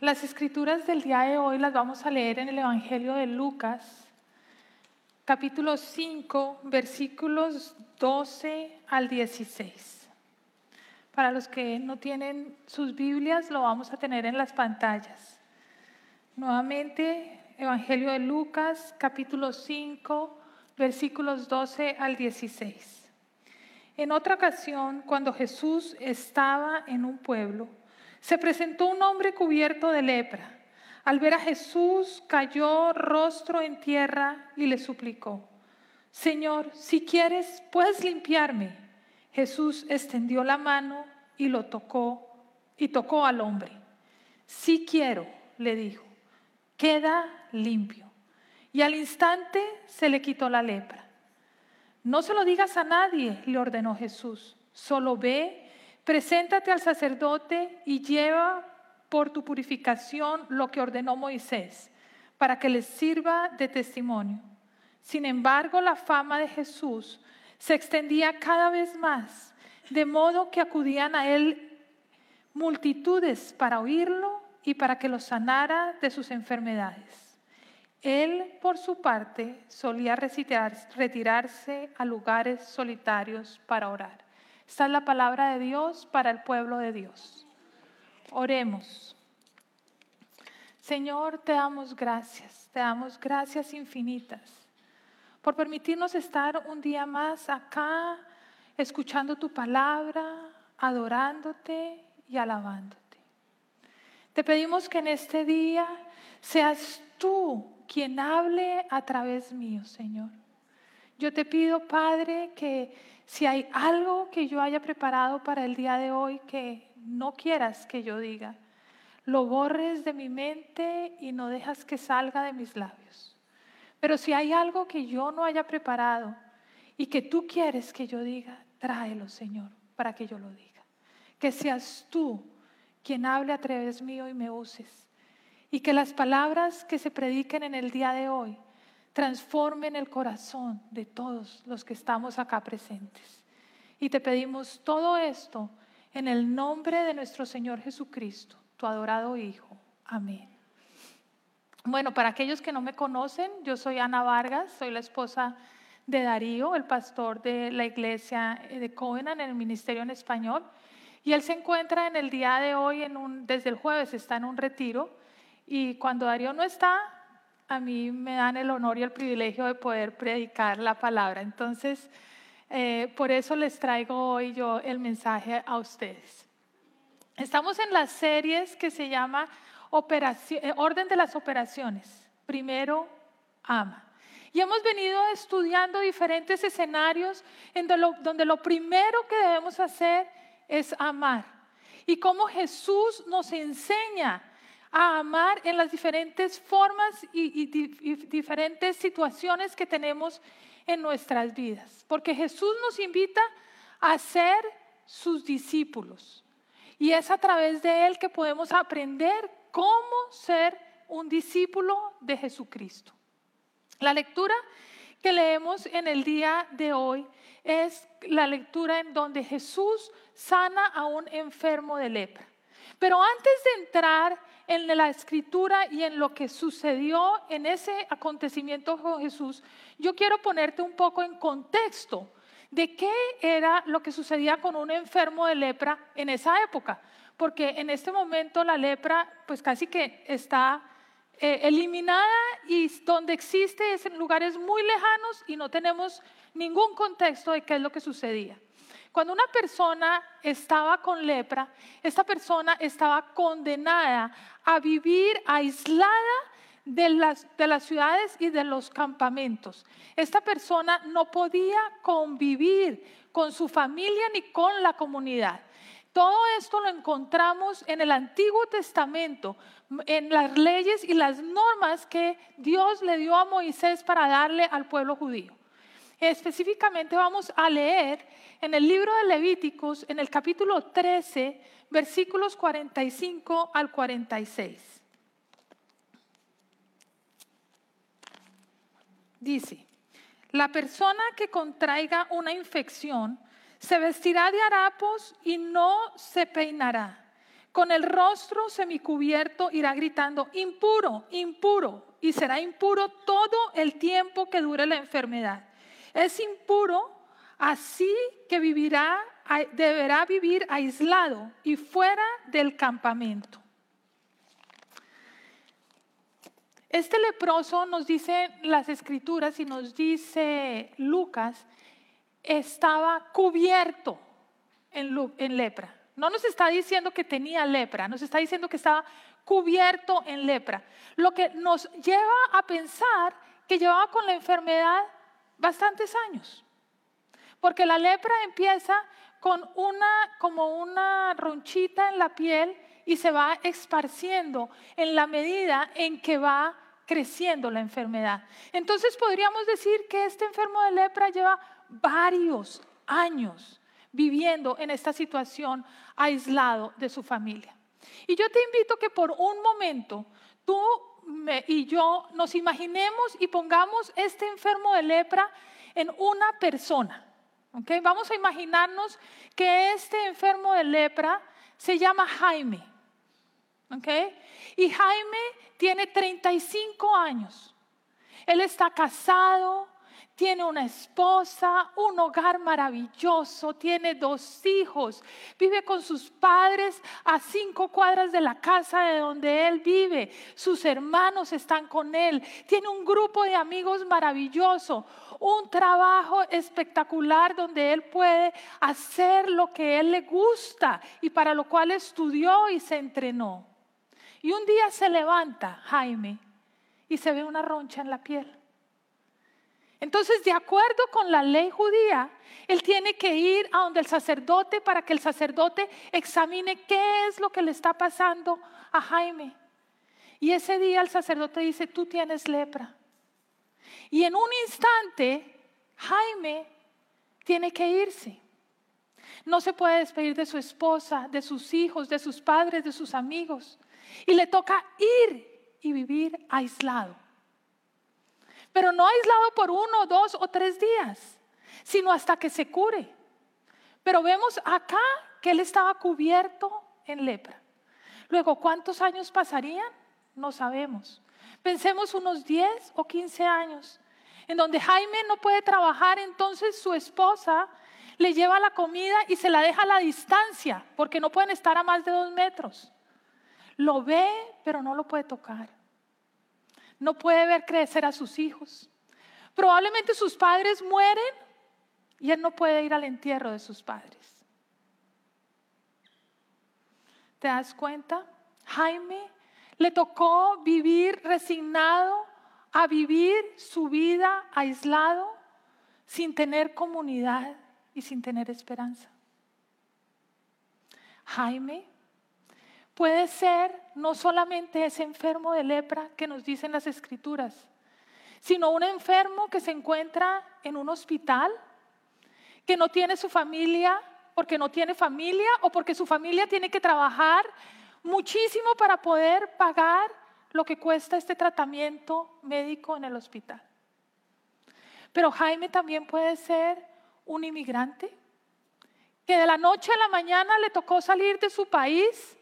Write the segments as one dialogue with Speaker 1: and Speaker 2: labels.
Speaker 1: Las escrituras del día de hoy las vamos a leer en el Evangelio de Lucas, capítulo 5, versículos 12 al 16. Para los que no tienen sus Biblias, lo vamos a tener en las pantallas. Nuevamente, Evangelio de Lucas, capítulo 5, versículos 12 al 16. En otra ocasión, cuando Jesús estaba en un pueblo, se presentó un hombre cubierto de lepra. Al ver a Jesús, cayó rostro en tierra y le suplicó, Señor, si quieres, puedes limpiarme. Jesús extendió la mano y lo tocó y tocó al hombre. Si quiero, le dijo, queda limpio. Y al instante se le quitó la lepra. No se lo digas a nadie, le ordenó Jesús. Solo ve Preséntate al sacerdote y lleva por tu purificación lo que ordenó Moisés, para que les sirva de testimonio. Sin embargo, la fama de Jesús se extendía cada vez más, de modo que acudían a él multitudes para oírlo y para que los sanara de sus enfermedades. Él, por su parte, solía retirarse a lugares solitarios para orar. Esta es la palabra de Dios para el pueblo de Dios. Oremos. Señor, te damos gracias, te damos gracias infinitas por permitirnos estar un día más acá escuchando tu palabra, adorándote y alabándote. Te pedimos que en este día seas tú quien hable a través mío, Señor. Yo te pido, Padre, que si hay algo que yo haya preparado para el día de hoy que no quieras que yo diga, lo borres de mi mente y no dejas que salga de mis labios. Pero si hay algo que yo no haya preparado y que tú quieres que yo diga, tráelo, Señor, para que yo lo diga. Que seas tú quien hable a través mío y me uses. Y que las palabras que se prediquen en el día de hoy transformen el corazón de todos los que estamos acá presentes. Y te pedimos todo esto en el nombre de nuestro Señor Jesucristo, tu adorado Hijo. Amén. Bueno, para aquellos que no me conocen, yo soy Ana Vargas, soy la esposa de Darío, el pastor de la iglesia de Covenant en el ministerio en español. Y él se encuentra en el día de hoy, en un, desde el jueves está en un retiro. Y cuando Darío no está, a mí me dan el honor y el privilegio de poder predicar la palabra. Entonces, eh, por eso les traigo hoy yo el mensaje a ustedes. Estamos en las series que se llama eh, Orden de las Operaciones. Primero, ama. Y hemos venido estudiando diferentes escenarios en donde lo primero que debemos hacer es amar. Y cómo Jesús nos enseña a amar en las diferentes formas y, diferentes situaciones que tenemos en nuestras vidas. Porque Jesús nos invita a ser sus discípulos. Y es a través de Él que podemos aprender cómo ser un discípulo de Jesucristo. La lectura que leemos en el día de hoy es la lectura en donde Jesús sana a un enfermo de lepra. Pero antes de entrar en la escritura y en lo que sucedió en ese acontecimiento con Jesús, yo quiero ponerte un poco en contexto de qué era lo que sucedía con un enfermo de lepra en esa época, porque en este momento la lepra pues casi que está eh, eliminada y donde existe es en lugares muy lejanos y no tenemos ningún contexto de qué es lo que sucedía. Cuando una persona estaba con lepra, esta persona estaba condenada a vivir aislada de las, de las ciudades y de los campamentos. Esta persona no podía convivir con su familia ni con la comunidad. Todo esto lo encontramos en el Antiguo Testamento, en las leyes y las normas que Dios le dio a Moisés para darle al pueblo judío. Específicamente vamos a leer en el libro de Levíticos, en el capítulo 13, versículos 45 al 46. Dice, la persona que contraiga una infección se vestirá de harapos y no se peinará. con el rostro semicubierto irá gritando, impuro, impuro, y será impuro todo el tiempo que dure la enfermedad. Es impuro, así que vivirá, deberá vivir aislado y fuera del campamento. Este leproso nos dice las escrituras y nos dice Lucas, estaba cubierto en, en lepra. No nos está diciendo que tenía lepra, nos está diciendo que estaba cubierto en lepra. Lo que nos lleva a pensar que llevaba con la enfermedad bastantes años. Porque la lepra empieza con una como una ronchita en la piel y se va esparciendo en la medida en que va creciendo la enfermedad. Entonces podríamos decir que este enfermo de lepra lleva varios años viviendo en esta situación aislado de su familia. Y yo te invito que por un momento tú y yo nos imaginemos y pongamos este enfermo de lepra en una persona. ¿okay? Vamos a imaginarnos que este enfermo de lepra se llama Jaime. ¿okay? Y Jaime tiene 35 años. Él está casado, tiene una esposa, un hogar maravilloso, tiene dos hijos, vive con sus padres a cinco cuadras de la casa de donde él vive, sus hermanos están con él, tiene un grupo de amigos maravilloso, un trabajo espectacular donde él puede hacer lo que él le gusta y para lo cual estudió y se entrenó. Y un día se levanta Jaime y se ve una roncha en la piel. Entonces, de acuerdo con la ley judía, él tiene que ir a donde el sacerdote para que el sacerdote examine qué es lo que le está pasando a Jaime. Y ese día el sacerdote dice, tú tienes lepra. Y en un instante, Jaime tiene que irse. No se puede despedir de su esposa, de sus hijos, de sus padres, de sus amigos. Y le toca ir y vivir aislado pero no aislado por uno, dos o tres días, sino hasta que se cure. Pero vemos acá que él estaba cubierto en lepra. Luego, ¿cuántos años pasarían? No sabemos. Pensemos unos 10 o 15 años, en donde Jaime no puede trabajar, entonces su esposa le lleva la comida y se la deja a la distancia, porque no pueden estar a más de dos metros. Lo ve, pero no lo puede tocar no puede ver crecer a sus hijos. Probablemente sus padres mueren y él no puede ir al entierro de sus padres. ¿Te das cuenta? Jaime le tocó vivir resignado a vivir su vida aislado, sin tener comunidad y sin tener esperanza. Jaime puede ser no solamente ese enfermo de lepra que nos dicen las escrituras, sino un enfermo que se encuentra en un hospital, que no tiene su familia porque no tiene familia o porque su familia tiene que trabajar muchísimo para poder pagar lo que cuesta este tratamiento médico en el hospital. Pero Jaime también puede ser un inmigrante que de la noche a la mañana le tocó salir de su país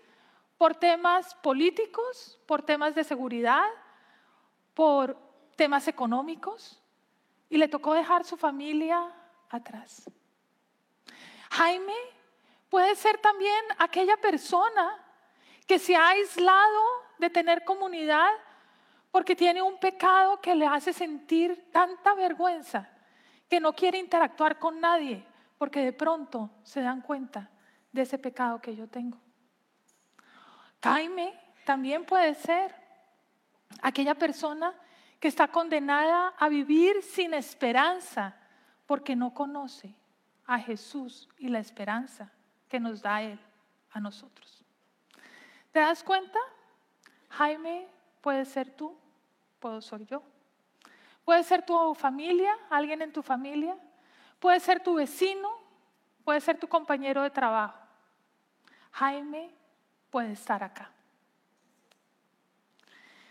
Speaker 1: por temas políticos, por temas de seguridad, por temas económicos, y le tocó dejar su familia atrás. Jaime puede ser también aquella persona que se ha aislado de tener comunidad porque tiene un pecado que le hace sentir tanta vergüenza que no quiere interactuar con nadie porque de pronto se dan cuenta de ese pecado que yo tengo. Jaime también puede ser aquella persona que está condenada a vivir sin esperanza porque no conoce a Jesús y la esperanza que nos da Él a nosotros. ¿Te das cuenta? Jaime puede ser tú, puedo ser yo. Puede ser tu familia, alguien en tu familia. Puede ser tu vecino, puede ser tu compañero de trabajo. Jaime puede estar acá.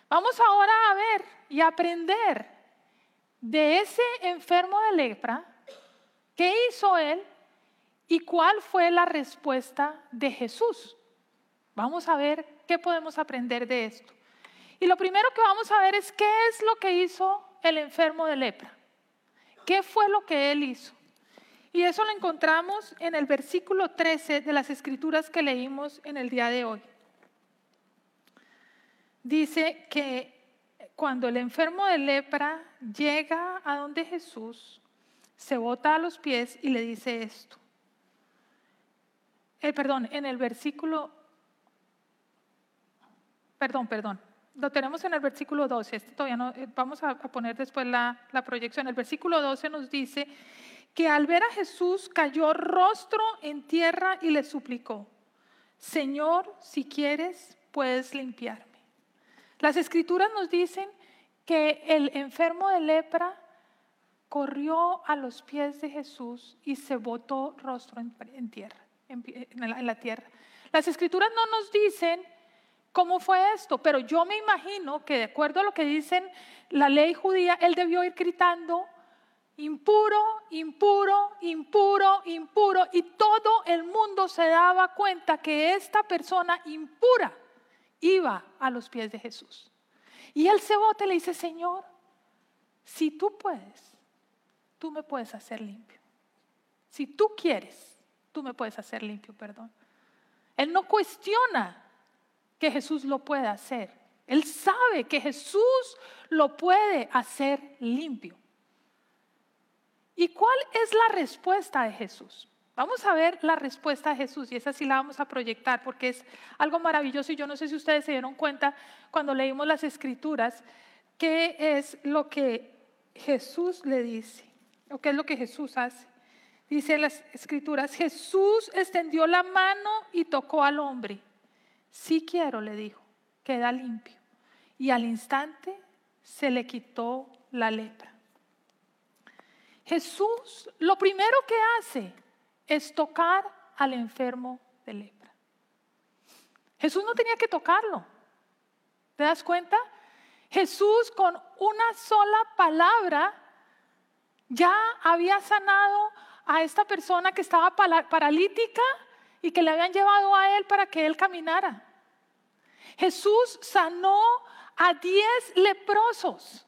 Speaker 1: Vamos ahora a ver y aprender de ese enfermo de lepra, qué hizo él y cuál fue la respuesta de Jesús. Vamos a ver qué podemos aprender de esto. Y lo primero que vamos a ver es qué es lo que hizo el enfermo de lepra. ¿Qué fue lo que él hizo? Y eso lo encontramos en el versículo 13 de las escrituras que leímos en el día de hoy. Dice que cuando el enfermo de lepra llega a donde Jesús, se bota a los pies y le dice esto. Eh, perdón, en el versículo, perdón, perdón, lo tenemos en el versículo 12, este todavía no, eh, vamos a, poner después la, la proyección. El versículo 12 nos dice que al ver a Jesús cayó rostro en tierra y le suplicó, Señor, si quieres, puedes limpiarme. Las escrituras nos dicen que el enfermo de lepra corrió a los pies de Jesús y se botó rostro en, tierra, en la tierra. Las escrituras no nos dicen cómo fue esto, pero yo me imagino que de acuerdo a lo que dicen la ley judía, él debió ir gritando, impuro, impuro, impuro, impuro, y todo el mundo se daba cuenta que esta persona impura iba a los pies de Jesús. Y bota y le dice, Señor, si tú puedes, tú me puedes hacer limpio. Si tú quieres, tú me puedes hacer limpio, perdón. Él no cuestiona que Jesús lo pueda hacer. Él sabe que Jesús lo puede hacer limpio. ¿Y cuál es la respuesta de Jesús? Vamos a ver la respuesta de Jesús y esa sí la vamos a proyectar porque es algo maravilloso y yo no sé si ustedes se dieron cuenta cuando leímos las escrituras qué es lo que Jesús le dice o qué es lo que Jesús hace. Dice las escrituras, Jesús extendió la mano y tocó al hombre. Sí quiero, le dijo, queda limpio. Y al instante se le quitó la lepra. Jesús lo primero que hace es tocar al enfermo de lepra. Jesús no tenía que tocarlo. ¿Te das cuenta? Jesús con una sola palabra ya había sanado a esta persona que estaba paralítica y que le habían llevado a él para que él caminara. Jesús sanó a diez leprosos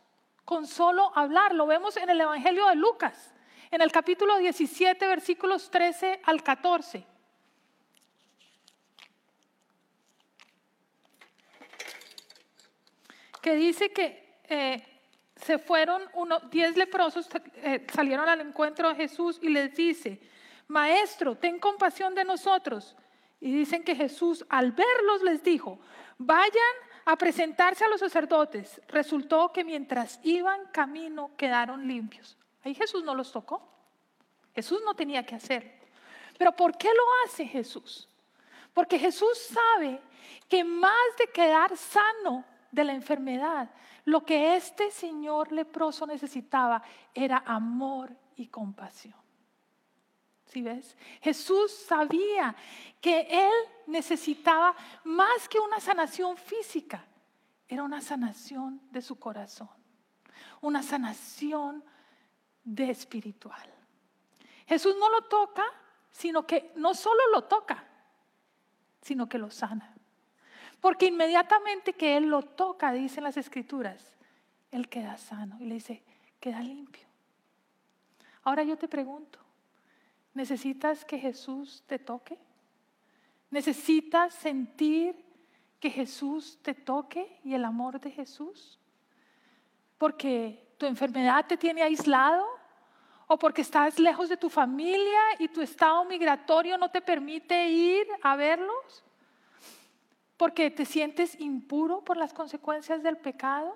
Speaker 1: con solo hablar. Lo vemos en el Evangelio de Lucas, en el capítulo 17, versículos 13 al 14. Que dice que eh, se fueron uno, diez leprosos, eh, salieron al encuentro de Jesús y les dice, Maestro, ten compasión de nosotros. Y dicen que Jesús al verlos les dijo, vayan a presentarse a los sacerdotes. Resultó que mientras iban camino quedaron limpios. Ahí Jesús no los tocó. Jesús no tenía que hacerlo. Pero ¿por qué lo hace Jesús? Porque Jesús sabe que más de quedar sano de la enfermedad, lo que este señor leproso necesitaba era amor y compasión. ¿Sí ves? Jesús sabía que él necesitaba más que una sanación física, era una sanación de su corazón, una sanación de espiritual. Jesús no lo toca, sino que no solo lo toca, sino que lo sana. Porque inmediatamente que Él lo toca, dicen las escrituras, Él queda sano y le dice, queda limpio. Ahora yo te pregunto, ¿necesitas que Jesús te toque? ¿Necesitas sentir que Jesús te toque y el amor de Jesús? Porque tu enfermedad te tiene aislado o porque estás lejos de tu familia y tu estado migratorio no te permite ir a verlos porque te sientes impuro por las consecuencias del pecado,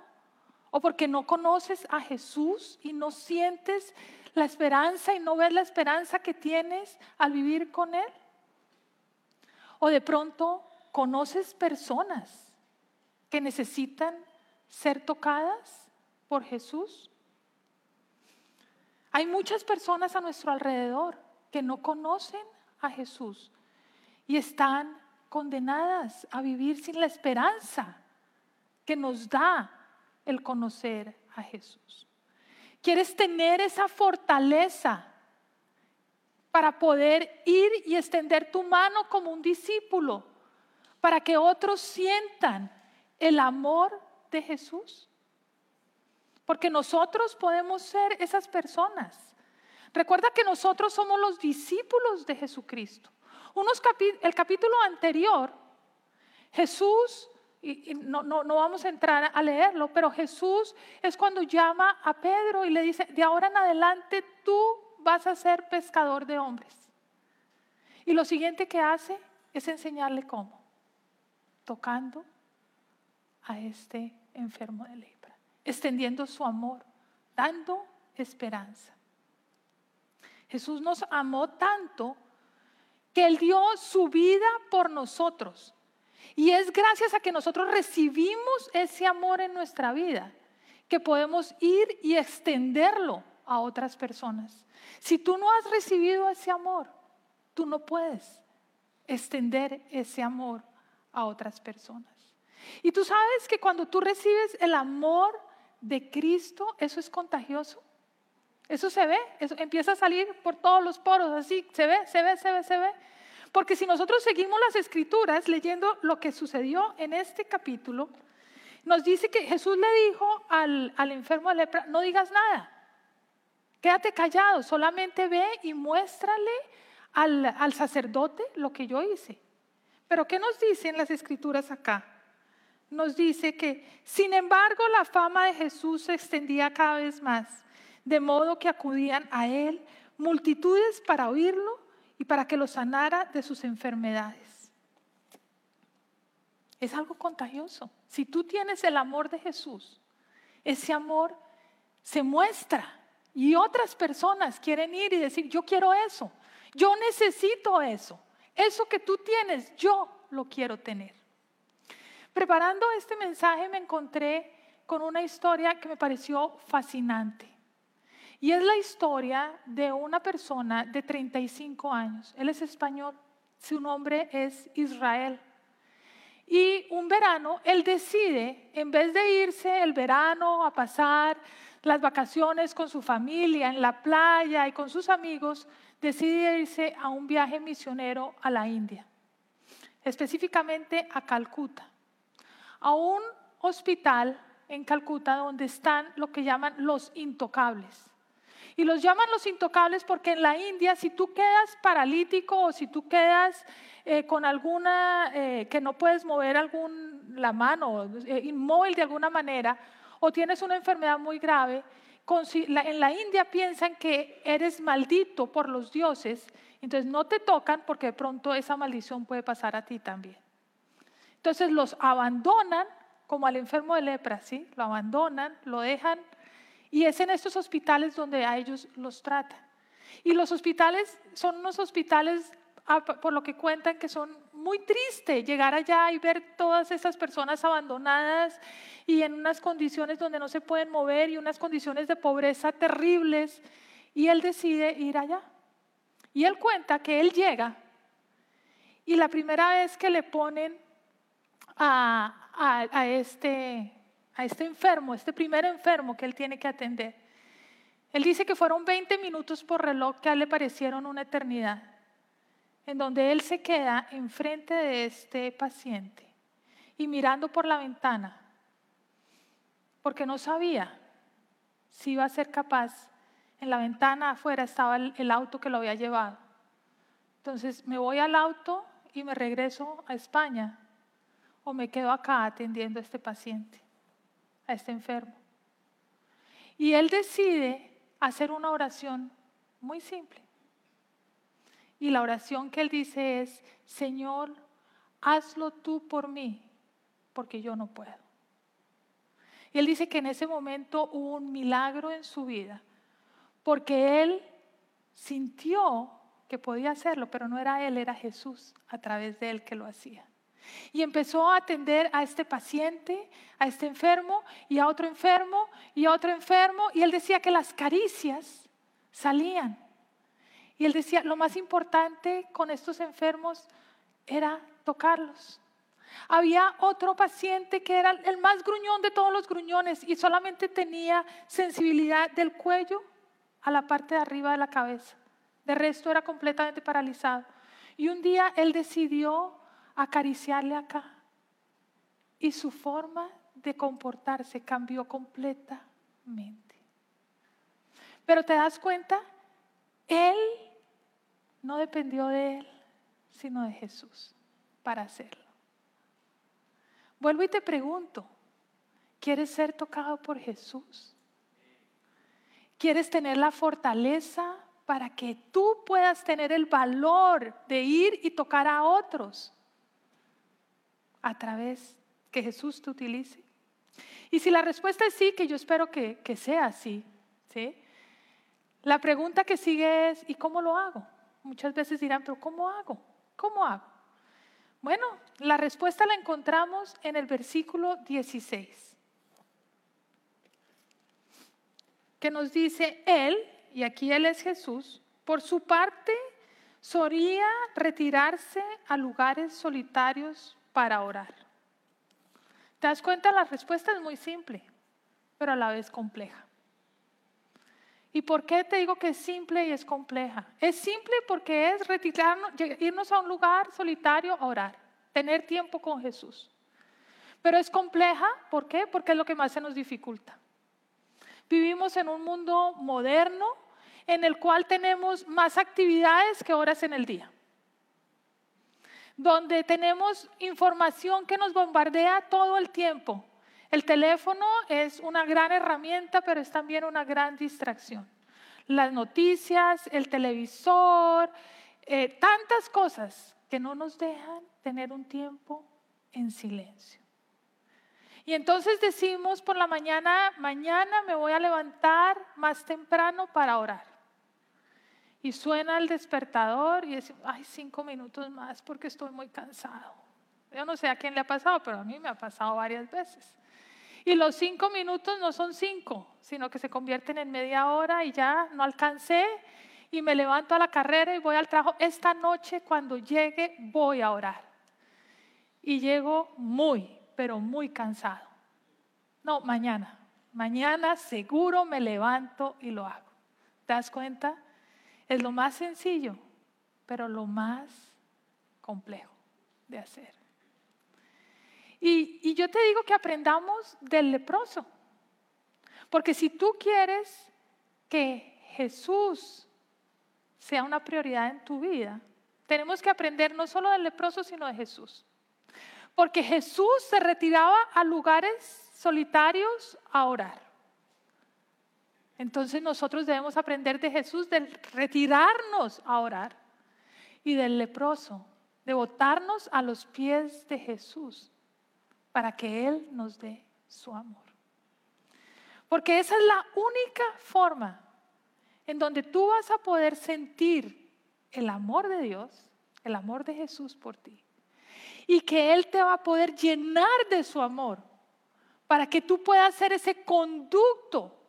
Speaker 1: o porque no conoces a Jesús y no sientes la esperanza y no ves la esperanza que tienes al vivir con Él. O de pronto conoces personas que necesitan ser tocadas por Jesús. Hay muchas personas a nuestro alrededor que no conocen a Jesús y están condenadas a vivir sin la esperanza que nos da el conocer a Jesús. ¿Quieres tener esa fortaleza para poder ir y extender tu mano como un discípulo para que otros sientan el amor de Jesús. Porque nosotros podemos ser esas personas. Recuerda que nosotros somos los discípulos de Jesucristo. El capítulo anterior, Jesús, y no, no, no vamos a entrar a leerlo, pero Jesús es cuando llama a Pedro y le dice, de ahora en adelante tú vas a ser pescador de hombres. Y lo siguiente que hace es enseñarle cómo, tocando a este enfermo de lepra, extendiendo su amor, dando esperanza. Jesús nos amó tanto que Él dio su vida por nosotros. Y es gracias a que nosotros recibimos ese amor en nuestra vida que podemos ir y extenderlo a otras personas. Si tú no has recibido ese amor, tú no puedes extender ese amor a otras personas. Y tú sabes que cuando tú recibes el amor de Cristo, eso es contagioso. Eso se ve, eso empieza a salir por todos los poros, así, se ve, se ve, se ve, se ve. Porque si nosotros seguimos las escrituras leyendo lo que sucedió en este capítulo, nos dice que Jesús le dijo al, enfermo de lepra, no digas nada, quédate callado, solamente ve y muéstrale al, al sacerdote lo que yo hice. Pero ¿qué nos dicen las escrituras acá? Nos dice que, sin embargo, la fama de Jesús se extendía cada vez más de modo que acudían a él multitudes para oírlo y para que lo sanara de sus enfermedades. Es algo contagioso. Si tú tienes el amor de Jesús, ese amor se muestra y otras personas quieren ir y decir, yo quiero eso, yo necesito eso, eso que tú tienes, yo lo quiero tener. Preparando este mensaje me encontré con una historia que me pareció fascinante. Y es la historia de una persona de 35 años. Él es español, su nombre es Israel. Y un verano, él decide, en vez de irse el verano a pasar las vacaciones con su familia en la playa y con sus amigos, decide irse a un viaje misionero a la India, específicamente a Calcuta, a un hospital en Calcuta donde están lo que llaman los intocables. Y los llaman los intocables porque en la India si tú quedas paralítico o si tú quedas eh, con alguna, eh, que no puedes mover algún, la mano, eh, inmóvil de alguna manera, o tienes una enfermedad muy grave, en la India piensan que eres maldito por los dioses, entonces no te tocan porque de pronto esa maldición puede pasar a ti también. Entonces los abandonan como al enfermo de lepra, ¿sí? Lo abandonan, lo dejan y es en estos hospitales donde a ellos los tratan. Y los hospitales son unos hospitales, ah, por lo que cuentan, que son muy tristes llegar allá y ver todas esas personas abandonadas y en unas condiciones donde no se pueden mover y unas condiciones de pobreza terribles. Y él decide ir allá. Y él cuenta que él llega y la primera vez que le ponen a, a este a este enfermo, este primer enfermo que él tiene que atender. Él dice que fueron 20 minutos por reloj que a él le parecieron una eternidad, en donde él se queda enfrente de este paciente y mirando por la ventana, porque no sabía si iba a ser capaz. En la ventana afuera estaba el, auto que lo había llevado. Entonces me voy al auto y me regreso a España o me quedo acá atendiendo a este paciente a este enfermo. Y él decide hacer una oración muy simple. Y la oración que él dice es, Señor, hazlo tú por mí, porque yo no puedo. Y él dice que en ese momento hubo un milagro en su vida, porque él sintió que podía hacerlo, pero no era él, era Jesús a través de él que lo hacía. Y empezó a atender a este paciente, a este enfermo y a otro enfermo y a otro enfermo. Y él decía que las caricias salían. Y él decía, lo más importante con estos enfermos era tocarlos. Había otro paciente que era el más gruñón de todos los gruñones y solamente tenía sensibilidad del cuello a la parte de arriba de la cabeza. De resto era completamente paralizado. Y un día él decidió acariciarle acá. Y su forma de comportarse cambió completamente. Pero te das cuenta, él no dependió de él, sino de Jesús para hacerlo. Vuelvo y te pregunto, ¿quieres ser tocado por Jesús? ¿Quieres tener la fortaleza para que tú puedas tener el valor de ir y tocar a otros a través que Jesús te utilice? Y si la respuesta es sí, que yo espero que, que sea así, ¿sí? La pregunta que sigue es, ¿y cómo lo hago? Muchas veces dirán, pero ¿cómo hago? ¿Cómo hago? Bueno, la respuesta la encontramos en el versículo 16, que nos dice, Él, y aquí Él es Jesús, por su parte solía retirarse a lugares solitarios para orar. ¿Te das cuenta? La respuesta es muy simple, pero a la vez compleja. ¿Y por qué te digo que es simple y es compleja? Es simple porque es retirarnos, irnos a un lugar solitario a orar, tener tiempo con Jesús. Pero es compleja, ¿por qué? Porque es lo que más se nos dificulta. Vivimos en un mundo moderno en el cual tenemos más actividades que horas en el día. Donde tenemos información que nos bombardea todo el tiempo. El teléfono es una gran herramienta, pero es también una gran distracción. Las noticias, el televisor, eh, tantas cosas que no nos dejan tener un tiempo en silencio. Y entonces decimos por la mañana, mañana me voy a levantar más temprano para orar. Y suena el despertador y decimos, ay, cinco minutos más porque estoy muy cansado. Yo no sé a quién le ha pasado, pero a mí me ha pasado varias veces. Y los cinco minutos no son cinco, sino que se convierten en media hora y ya no alcancé y me levanto a la carrera y voy al trabajo. Esta noche cuando llegue voy a orar. Y llego muy, pero muy cansado. No, mañana. Mañana seguro me levanto y lo hago. ¿Te das cuenta? Es lo más sencillo, pero lo más complejo de hacer. Y, yo te digo que aprendamos del leproso. Porque si tú quieres que Jesús sea una prioridad en tu vida, tenemos que aprender no solo del leproso, sino de Jesús. Porque Jesús se retiraba a lugares solitarios a orar. Entonces nosotros debemos aprender de Jesús, de retirarnos a orar. Y del leproso, de botarnos a los pies de Jesús para que Él nos dé su amor. Porque esa es la única forma en donde tú vas a poder sentir el amor de Dios, el amor de Jesús por ti. Y que Él te va a poder llenar de su amor para que tú puedas ser ese conducto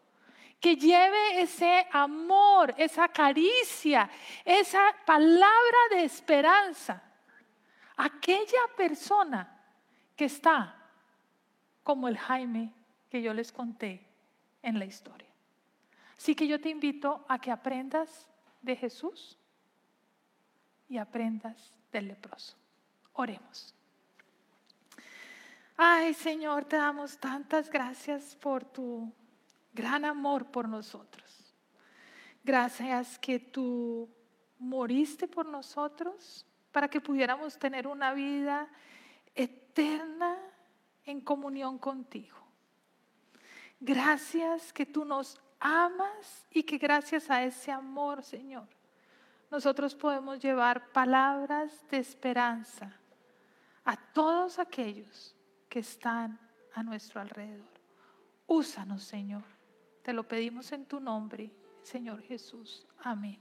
Speaker 1: que lleve ese amor, esa caricia, esa palabra de esperanza. Aquella persona que está como el Jaime que yo les conté en la historia. Así que yo te invito a que aprendas de Jesús y aprendas del leproso. Oremos. Ay Señor, te damos tantas gracias por tu gran amor por nosotros. Gracias que tú moriste por nosotros para que pudiéramos tener una vida eterna en comunión contigo. Gracias que tú nos amas y que gracias a ese amor, Señor, nosotros podemos llevar palabras de esperanza a todos aquellos que están a nuestro alrededor. Úsanos, Señor. Te lo pedimos en tu nombre, Señor Jesús. Amén.